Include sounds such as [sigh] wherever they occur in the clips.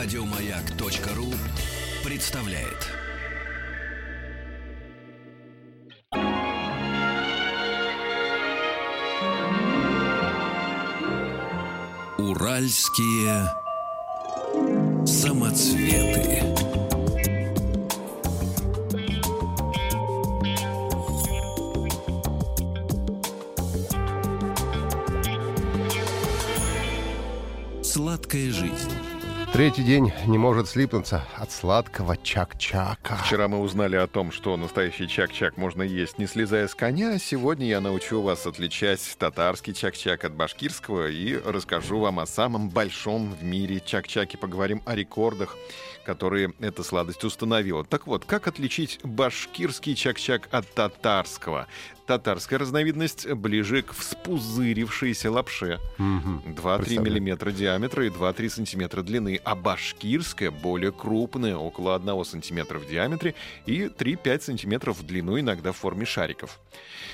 Радиомаяк.ру представляет. Уральские самоцветы. Сладкая жизнь. Третий день не может слипнуться от сладкого чак-чака. Вчера мы узнали о том, что настоящий чак-чак можно есть, не слезая с коня. Сегодня я научу вас отличать татарский чак-чак от башкирского и расскажу вам о самом большом в мире чак-чаке. Поговорим о рекордах, которые эта сладость установила. Так вот, как отличить башкирский чак-чак от татарского? Татарская разновидность ближе к вспузырившейся лапше. Мгм. 2-3 Представляю. миллиметра диаметра и 2-3 сантиметра длины, а башкирская более крупная, около 1 сантиметра в диаметре и 3-5 сантиметров в длину, иногда в форме шариков.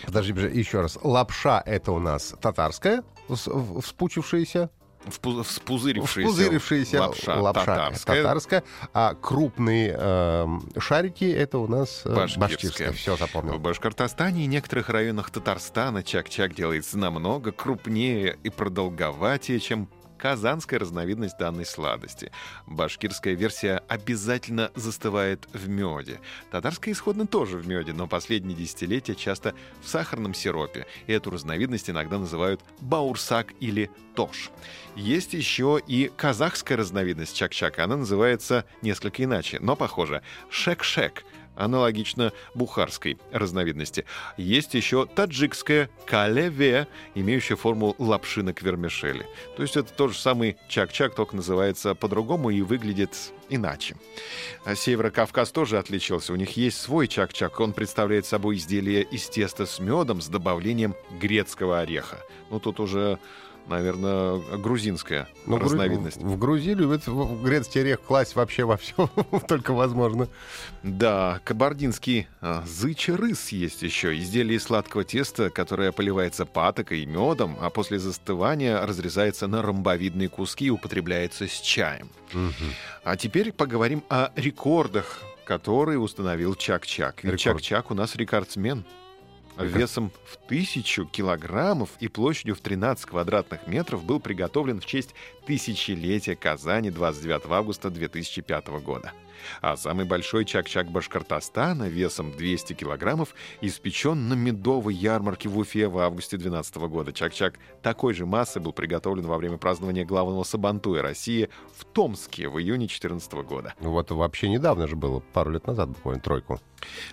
Подожди, еще раз. Лапша — это у нас татарская, вспучившаяся, Вспузырившаяся, вспузырившаяся лапша, лапша татарская. татарская, а крупные эм, шарики — это у нас э, Башкирская. башкирская. Все, В запомнил. Башкортостане и некоторых районах Татарстана чак-чак делается намного крупнее и продолговатее, чем казанская разновидность данной сладости. Башкирская версия обязательно застывает в меде. Татарская исходно тоже в меде, но последние десятилетия часто в сахарном сиропе. Эту разновидность иногда называют баурсак или тош. Есть еще и казахская разновидность чак-чака. Она называется несколько иначе, но похоже. Шек-шек аналогично бухарской разновидности. Есть еще таджикская калеве, имеющая форму лапшинок вермишели. То есть это тот же самый чак-чак, только называется по-другому и выглядит иначе. А Северокавказ тоже отличился. У них есть свой чак-чак. Он представляет собой изделие из теста с медом с добавлением грецкого ореха. Ну, тут уже, наверное, грузинская Ну, гру- разновидность. В Грузии любят в грецкий орех класть вообще во все, [laughs] только возможно. Да, кабардинский а, зычий рыс есть еще. Изделие из сладкого теста, которое поливается патокой и медом, а после застывания разрезается на ромбовидные куски и употребляется с чаем. А теперь поговорим о рекордах, которые установил Чак-Чак. Ведь. Чак-Чак у нас рекордсмен. Весом в тысячу килограммов и площадью в 13 квадратных метров был приготовлен в честь тысячелетия Казани 29 августа 2005 года. А самый большой чак-чак Башкортостана весом 200 килограммов испечен на медовой ярмарке в Уфе в августе 2012 года. Чак-чак такой же массы был приготовлен во время празднования главного Сабантуя России в Томске в июне 2014 года. Ну, Вот вообще недавно же было, пару лет назад буквально, тройку.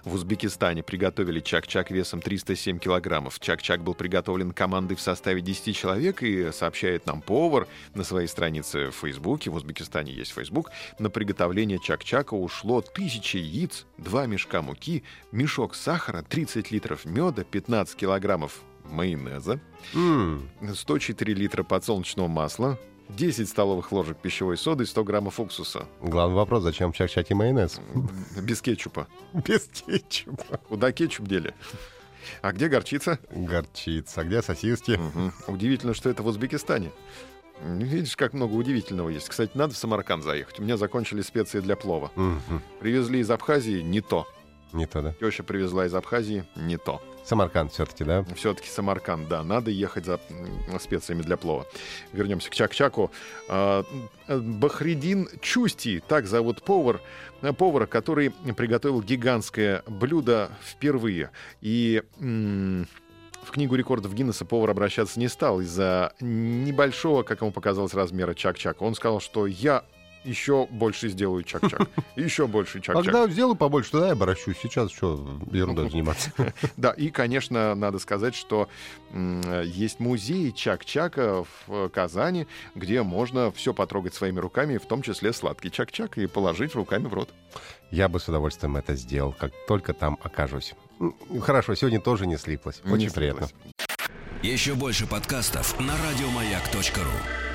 В Узбекистане приготовили чак-чак весом 307 килограммов. Чак-чак был приготовлен командой в составе 10 человек и сообщает нам повар на своей странице в Фейсбуке. В Узбекистане есть Фейсбук. На приготовление чак-чака ушло 1000 яиц, 2 мешка муки, мешок сахара, 30 литров меда, 15 килограммов майонеза, М, 104 литра подсолнечного масла, 10 столовых ложек пищевой соды и 100 граммов уксуса. Главный вопрос, зачем в чак-чаке майонез? Без кетчупа. Без кетчупа. Куда кетчуп дели? А где горчица? Горчица. Где сосиски? Мгм. Удивительно, что это в Узбекистане. Видишь, как много удивительного есть. Кстати, надо в Самарканд заехать. У меня закончились специи для плова. Мгм. Привезли из Абхазии не то. Не то, да? Теща привезла из Абхазии не то. Самарканд все-таки, да? Все-таки Самарканд, да, надо ехать за специями для плова. Вернемся к Чак-Чаку. А, э, Бахридин Чусти, так зовут повар, э, повара, который приготовил гигантское блюдо впервые. И в книгу рекордов Гиннесса повар обращаться не стал из-за небольшого, как ему показалось, размера Чак-Чака. Он сказал, что я еще больше сделаю Чак-Чак. [laughs] Еще больше А Чак-Чак. когда сделаю побольше, туда я обращусь. Сейчас что, ерундой заниматься? [laughs] Да, и, конечно, надо сказать, что есть музей Чак-Чака в Казани, где можно все потрогать своими руками, в том числе сладкий Чак-Чак, и положить руками в рот. Я бы с удовольствием это сделал, как только там окажусь. Хорошо, сегодня тоже не слиплось. Не Очень слиплось. приятно. Еще больше подкастов на радиомаяк.ру.